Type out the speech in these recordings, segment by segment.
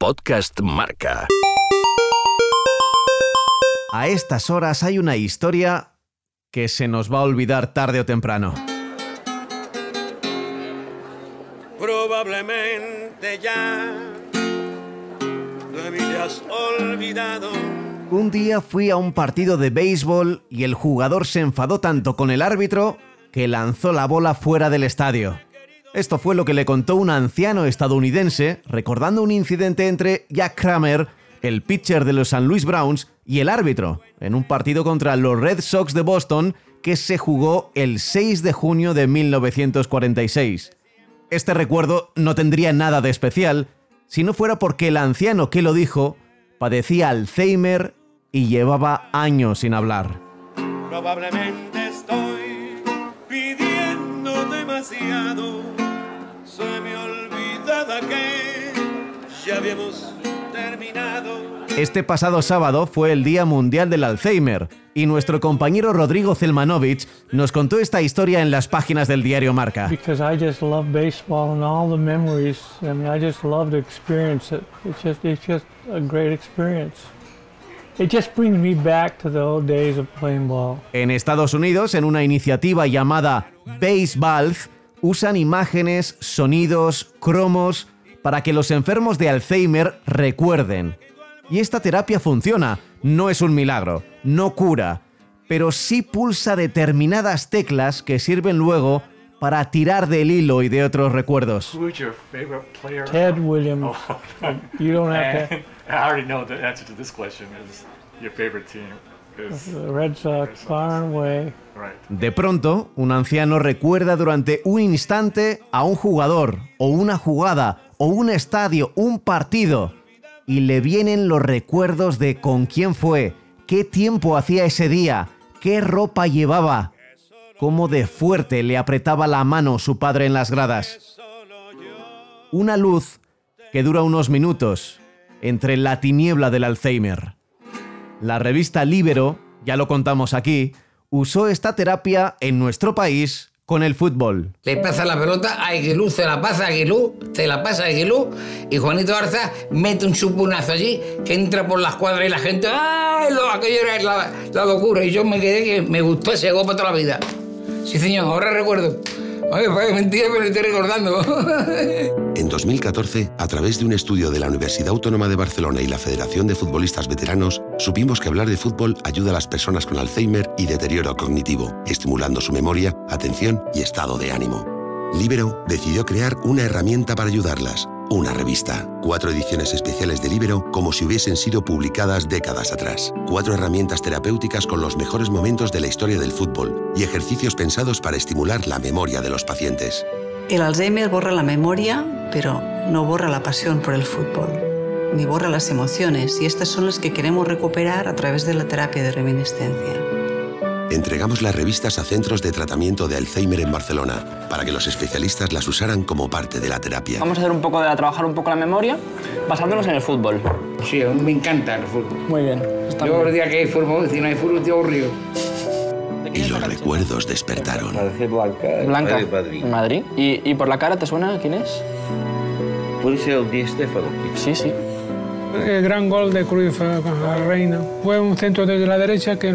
Podcast Marca. A estas horas hay una historia que se nos va a olvidar tarde o temprano. Probablemente ya me habías olvidado. Un día fui a un partido de béisbol y el jugador se enfadó tanto con el árbitro que lanzó la bola fuera del estadio. Esto fue lo que le contó un anciano estadounidense recordando un incidente entre Jack Kramer, el pitcher de los St. Louis Browns, y el árbitro, en un partido contra los Red Sox de Boston que se jugó el 6 de junio de 1946. Este recuerdo no tendría nada de especial si no fuera porque el anciano que lo dijo padecía Alzheimer y llevaba años sin hablar. Demasiado. Se me olvidaba que ya habíamos terminado. Este pasado sábado fue el Día Mundial del Alzheimer y nuestro compañero Rodrigo Zelmanovich nos contó esta historia en las páginas del diario Marca. because I just love baseball and all the memories. I mean, I just love to experience it. It's just, it's just a great experience. It just brings me back to the old days of playing ball. En Estados Unidos, en una iniciativa llamada Baseball, usan imágenes, sonidos, cromos para que los enfermos de Alzheimer recuerden. Y esta terapia funciona, no es un milagro, no cura, pero sí pulsa determinadas teclas que sirven luego para tirar del hilo y de otros recuerdos. Who's your favorite player? Ted Williams. You don't have to. And I already know the answer to this question is your favorite team is The Red Sox, far and away. right. De pronto, un anciano recuerda durante un instante a un jugador, o una jugada, o un estadio, un partido, y le vienen los recuerdos de con quién fue, qué tiempo hacía ese día, qué ropa llevaba, cómo de fuerte le apretaba la mano su padre en las gradas. Una luz que dura unos minutos entre la tiniebla del Alzheimer. La revista Libero, ya lo contamos aquí, usó esta terapia en nuestro país con el fútbol. Le pasa la pelota a Aguilú, se la pasa a Aguilú, se la pasa a Aguilú y Juanito Garza mete un chupunazo allí que entra por la escuadra y la gente, ¡ay! Lo, aquello era la, la locura y yo me quedé que me gustó ese gol para toda la vida. Sí, señor, ahora recuerdo. Oye, pues mentira, pero estoy recordando. En 2014, a través de un estudio de la Universidad Autónoma de Barcelona y la Federación de Futbolistas Veteranos, supimos que hablar de fútbol ayuda a las personas con Alzheimer y deterioro cognitivo, estimulando su memoria, atención y estado de ánimo. Libero decidió crear una herramienta para ayudarlas, una revista. Cuatro ediciones especiales de Libero como si hubiesen sido publicadas décadas atrás. Cuatro herramientas terapéuticas con los mejores momentos de la historia del fútbol y ejercicios pensados para estimular la memoria de los pacientes. El Alzheimer borra la memoria, pero no borra la pasión por el fútbol, ni borra las emociones, y estas son las que queremos recuperar a través de la terapia de reminiscencia. Entregamos las revistas a centros de tratamiento de Alzheimer en Barcelona para que los especialistas las usaran como parte de la terapia. Vamos a hacer un poco de trabajar un poco la memoria basándonos en el fútbol. Sí, a mí me encanta el fútbol. Muy bien. Está Yo el día que hay fútbol, si no hay fútbol, estoy aburrido. Y los recuerdos despertaron. Blanca. En Madrid. ¿Y, y por la cara te suena quién es? Puede ser el Di Stéfano. Sí, sí. El gran gol de Cruyff con la Reina. Fue un centro desde la derecha que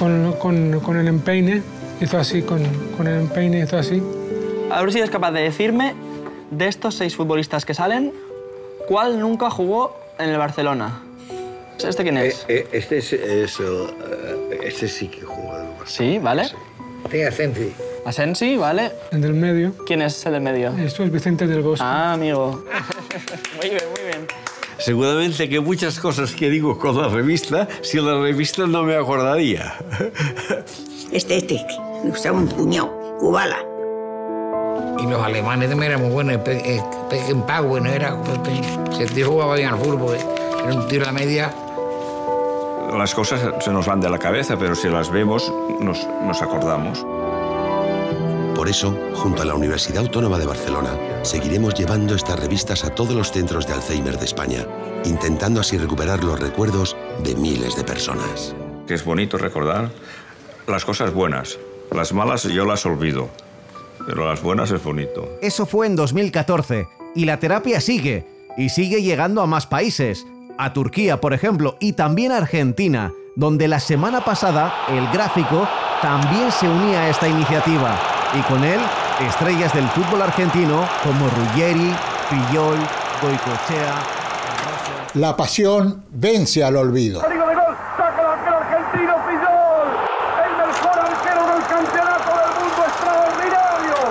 con, con- con el empeine hizo así, con, con el empeine hizo así. A ver si eres capaz de decirme, de estos seis futbolistas que salen, ¿cuál nunca jugó en el Barcelona? ¿Este quién es? Este es, es el, eh, este sí que juega en el Barcelona. Sí, ¿vale? Tenga Asensi. Asensi, ¿vale? El del medio. ¿Quién es el del medio? Esto es Vicente del Bosque. Ah, amigo. muy bien, muy bien. Seguramente que muchas cosas que digo con la revista, si la revista no me acordaría. Este, este, me gustaba un puñado, Kubala. Y los alemanes también eran muy buenos. Peckenpauer, ¿no? Era, se tío jugaba bien al fútbol. ¿eh? Era un tiro a la media. Las cosas se nos van de la cabeza, pero si las vemos nos, nos acordamos. Por eso, junto a la Universidad Autónoma de Barcelona, seguiremos llevando estas revistas a todos los centros de Alzheimer de España, intentando así recuperar los recuerdos de miles de personas. Que es bonito recordar las cosas buenas. Las malas yo las olvido, pero las buenas es bonito. Eso fue en 2014 y la terapia sigue. y sigue llegando a más países, a Turquía por ejemplo, y también a Argentina, donde la semana pasada el gráfico también se unía a esta iniciativa, y con él estrellas del fútbol argentino como Ruggeri, Pillol, Goicochea. La pasión vence al olvido.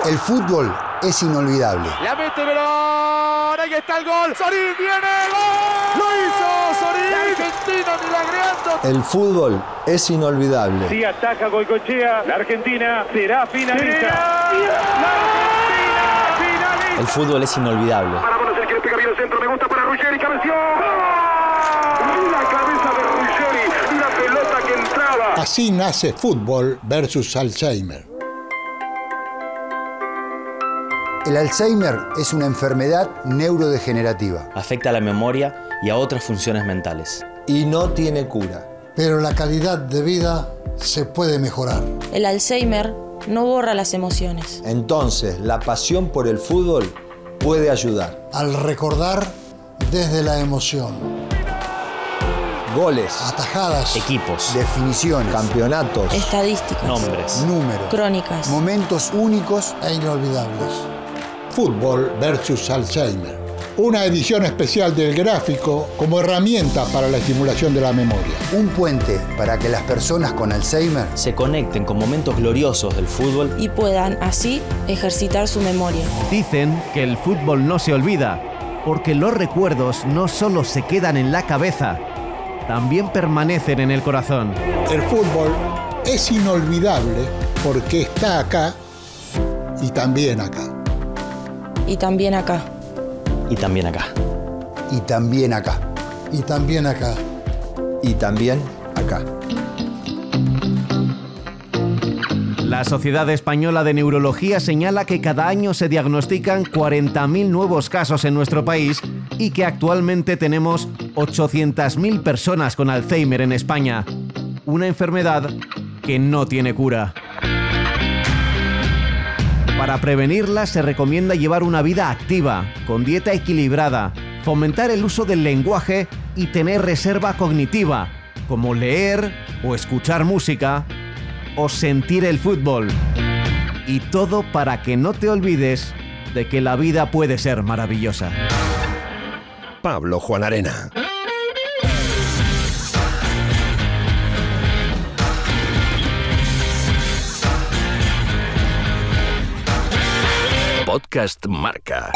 El fútbol es inolvidable. La mete Verón, ahí está el gol. Sorín viene, gol. Lo hizo Sorín. Argentina milagreando. El fútbol es inolvidable. Si ataca Goicochea, la Argentina será finalista. La Argentina finalista. El fútbol es inolvidable. Para conocer quién pega bien el centro, me gusta para Ruggeri, cabeció. La cabeza de Ruggeri, una pelota que entraba. Así nace fútbol versus Alzheimer. El Alzheimer es una enfermedad neurodegenerativa. Afecta a la memoria y a otras funciones mentales. Y no tiene cura. Pero la calidad de vida se puede mejorar. El Alzheimer no borra las emociones. Entonces, la pasión por el fútbol puede ayudar. Al recordar desde la emoción. Goles, atajadas, equipos, definiciones, campeonatos, estadísticas, nombres, números, crónicas, momentos únicos e inolvidables. Fútbol versus Alzheimer. Una edición especial del gráfico como herramienta para la estimulación de la memoria. Un puente para que las personas con Alzheimer se conecten con momentos gloriosos del fútbol y puedan así ejercitar su memoria. Dicen que el fútbol no se olvida, porque los recuerdos no solo se quedan en la cabeza, también permanecen en el corazón. El fútbol es inolvidable porque está acá y también acá. Y también acá. Y también acá. Y también acá. Y también acá. Y también acá. La Sociedad Española de Neurología señala que cada año se diagnostican 40.000 nuevos casos en nuestro país y que actualmente tenemos 800.000 personas con Alzheimer en España. Una enfermedad que no tiene cura. Para prevenirla se recomienda llevar una vida activa, con dieta equilibrada, fomentar el uso del lenguaje y tener reserva cognitiva, como leer o escuchar música o sentir el fútbol. Y todo para que no te olvides de que la vida puede ser maravillosa. Pablo Juan Arena. Podcast Marca.